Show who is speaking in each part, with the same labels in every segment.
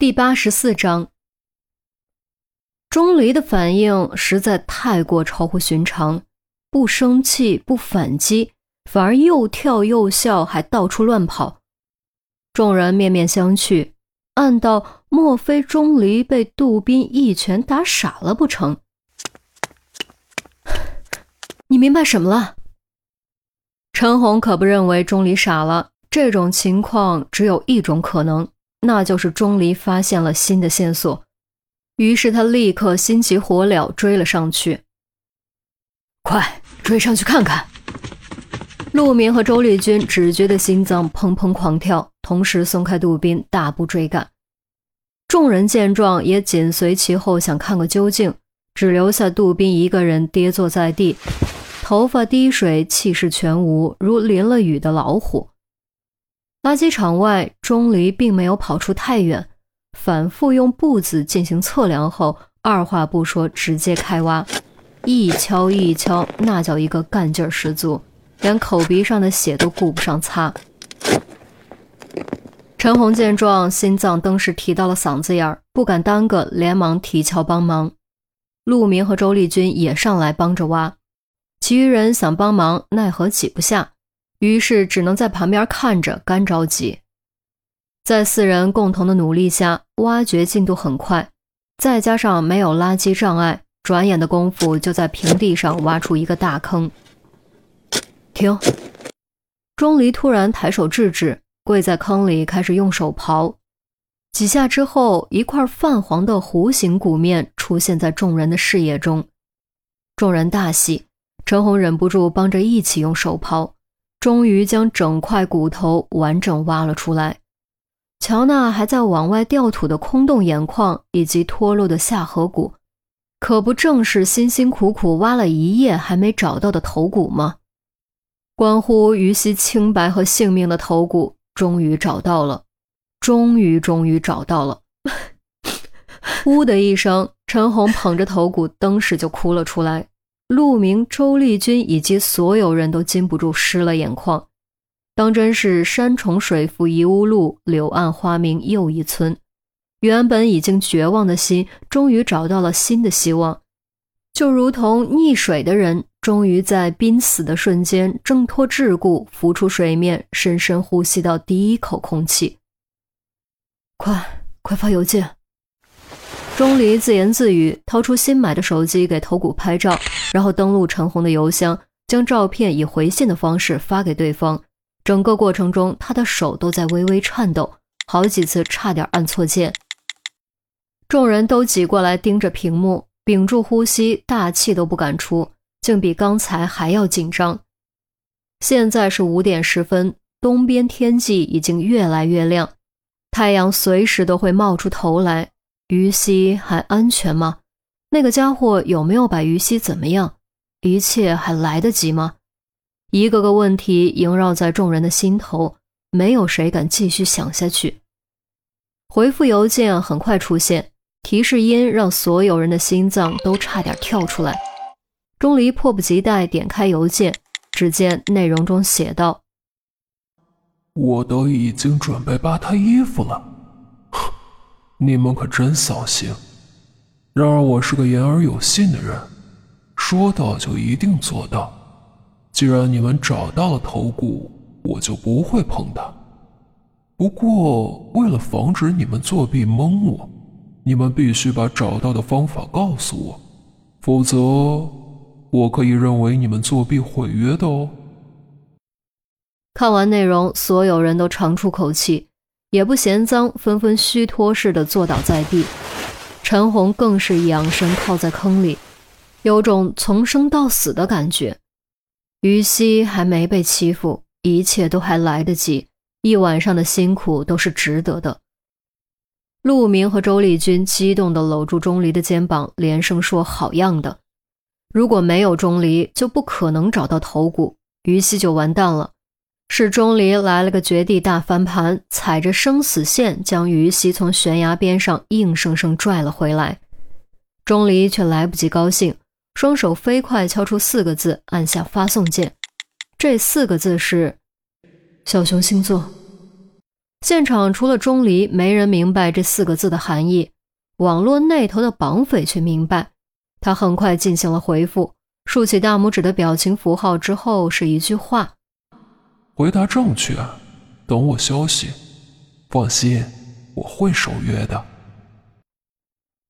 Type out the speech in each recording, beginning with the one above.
Speaker 1: 第八十四章，钟离的反应实在太过超乎寻常，不生气，不反击，反而又跳又笑，还到处乱跑。众人面面相觑，暗道：莫非钟离被杜宾一拳打傻了不成？你明白什么了？陈红可不认为钟离傻了，这种情况只有一种可能。那就是钟离发现了新的线索，于是他立刻心急火燎追了上去。
Speaker 2: 快追上去看看！
Speaker 1: 陆明和周丽君只觉得心脏砰砰狂跳，同时松开杜宾，大步追赶。众人见状也紧随其后，想看个究竟，只留下杜宾一个人跌坐在地，头发滴水，气势全无，如淋了雨的老虎。垃圾场外，钟离并没有跑出太远，反复用步子进行测量后，二话不说，直接开挖，一锹一锹，那叫一个干劲儿十足，连口鼻上的血都顾不上擦。陈红见状，心脏登时提到了嗓子眼儿，不敢耽搁，连忙提锹帮忙。陆明和周丽君也上来帮着挖，其余人想帮忙，奈何挤不下。于是只能在旁边看着，干着急。在四人共同的努力下，挖掘进度很快，再加上没有垃圾障碍，转眼的功夫就在平地上挖出一个大坑。停！钟离突然抬手制止，跪在坑里开始用手刨。几下之后，一块泛黄的弧形骨面出现在众人的视野中。众人大喜，陈红忍不住帮着一起用手刨。终于将整块骨头完整挖了出来。乔娜还在往外掉土的空洞眼眶以及脱落的下颌骨，可不正是辛辛苦苦挖了一夜还没找到的头骨吗？关乎于西清白和性命的头骨终于找到了，终于终于找到了！呜的一声，陈红捧着头骨，登时就哭了出来。陆明、周丽君以及所有人都禁不住湿了眼眶，当真是山重水复疑无路，柳暗花明又一村。原本已经绝望的心，终于找到了新的希望，就如同溺水的人，终于在濒死的瞬间挣脱桎梏，浮出水面，深深呼吸到第一口空气。快，快发邮件！钟离自言自语，掏出新买的手机给头骨拍照，然后登录陈红的邮箱，将照片以回信的方式发给对方。整个过程中，他的手都在微微颤抖，好几次差点按错键。众人都挤过来盯着屏幕，屏住呼吸，大气都不敢出，竟比刚才还要紧张。现在是五点十分，东边天际已经越来越亮，太阳随时都会冒出头来。于西还安全吗？那个家伙有没有把于西怎么样？一切还来得及吗？一个个问题萦绕在众人的心头，没有谁敢继续想下去。回复邮件很快出现，提示音让所有人的心脏都差点跳出来。钟离迫不及待点开邮件，只见内容中写道：“
Speaker 3: 我都已经准备扒他衣服了。”你们可真扫兴！然而我是个言而有信的人，说到就一定做到。既然你们找到了头骨，我就不会碰它。不过为了防止你们作弊蒙我，你们必须把找到的方法告诉我，否则我可以认为你们作弊毁约的哦。
Speaker 1: 看完内容，所有人都长出口气。也不嫌脏，纷纷虚脱似的坐倒在地。陈红更是仰身靠在坑里，有种从生到死的感觉。于西还没被欺负，一切都还来得及，一晚上的辛苦都是值得的。陆明和周丽君激动地搂住钟离的肩膀，连声说：“好样的！如果没有钟离，就不可能找到头骨，于西就完蛋了。”是钟离来了个绝地大翻盘，踩着生死线将于西从悬崖边上硬生生拽了回来。钟离却来不及高兴，双手飞快敲出四个字，按下发送键。这四个字是“小熊星座”。现场除了钟离，没人明白这四个字的含义。网络那头的绑匪却明白，他很快进行了回复，竖起大拇指的表情符号之后是一句话：“
Speaker 3: 回答正确，等我消息。放心，我会守约的。”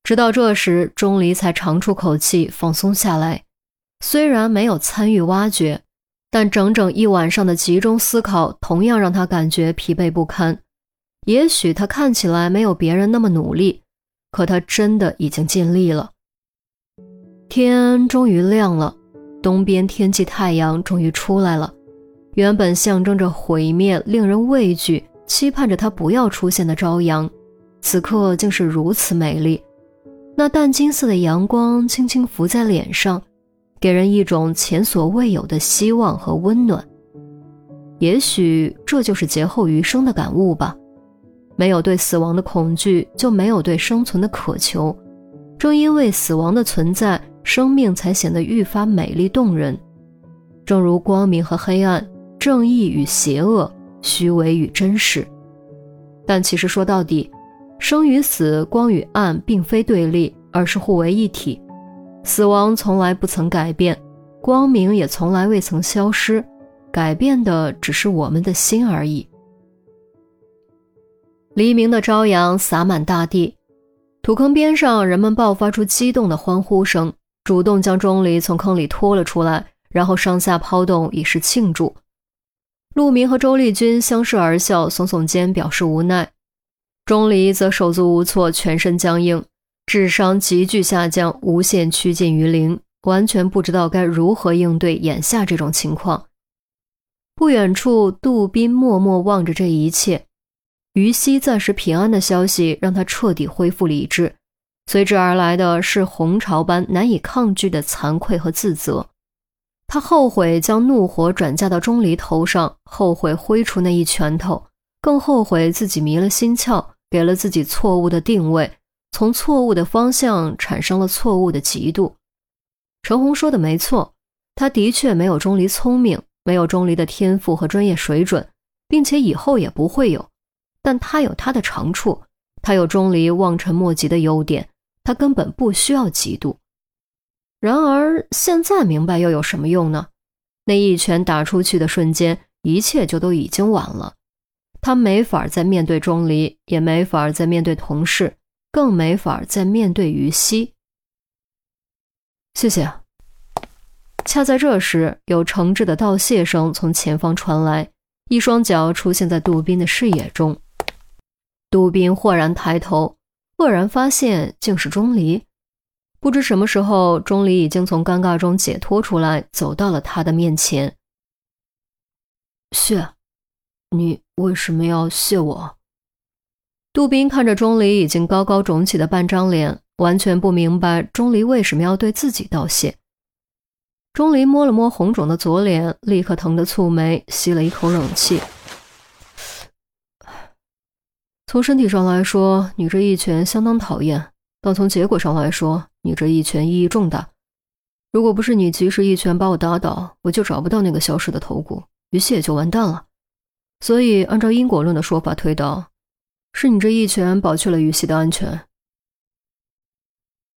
Speaker 1: 直到这时，钟离才长出口气，放松下来。虽然没有参与挖掘。但整整一晚上的集中思考，同样让他感觉疲惫不堪。也许他看起来没有别人那么努力，可他真的已经尽力了。天终于亮了，东边天际太阳终于出来了。原本象征着毁灭、令人畏惧、期盼着它不要出现的朝阳，此刻竟是如此美丽。那淡金色的阳光轻轻浮在脸上。给人一种前所未有的希望和温暖，也许这就是劫后余生的感悟吧。没有对死亡的恐惧，就没有对生存的渴求。正因为死亡的存在，生命才显得愈发美丽动人。正如光明和黑暗，正义与邪恶，虚伪与真实。但其实说到底，生与死，光与暗，并非对立，而是互为一体。死亡从来不曾改变，光明也从来未曾消失，改变的只是我们的心而已。黎明的朝阳洒满大地，土坑边上，人们爆发出激动的欢呼声，主动将钟离从坑里拖了出来，然后上下抛动以示庆祝。陆明和周丽君相视而笑，耸耸肩表示无奈，钟离则手足无措，全身僵硬。智商急剧下降，无限趋近于零，完全不知道该如何应对眼下这种情况。不远处，杜宾默默望着这一切。于西暂时平安的消息让他彻底恢复理智，随之而来的是洪潮般难以抗拒的惭愧和自责。他后悔将怒火转嫁到钟离头上，后悔挥出那一拳头，更后悔自己迷了心窍，给了自己错误的定位。从错误的方向产生了错误的嫉妒。陈红说的没错，他的确没有钟离聪明，没有钟离的天赋和专业水准，并且以后也不会有。但他有他的长处，他有钟离望尘莫及的优点，他根本不需要嫉妒。然而现在明白又有什么用呢？那一拳打出去的瞬间，一切就都已经晚了。他没法再面对钟离，也没法再面对同事。更没法再面对于西。谢谢。恰在这时，有诚挚的道谢声从前方传来，一双脚出现在杜宾的视野中。杜宾豁然抬头，愕然发现竟是钟离。不知什么时候，钟离已经从尴尬中解脱出来，走到了他的面前。谢，你为什么要谢我？杜宾看着钟离已经高高肿起的半张脸，完全不明白钟离为什么要对自己道谢。钟离摸了摸红肿的左脸，立刻疼得蹙眉，吸了一口冷气。从身体上来说，你这一拳相当讨厌；但从结果上来说，你这一拳意义重大。如果不是你及时一拳把我打倒，我就找不到那个消失的头骨，于西也就完蛋了。所以，按照因果论的说法推导。是你这一拳保去了于西的安全，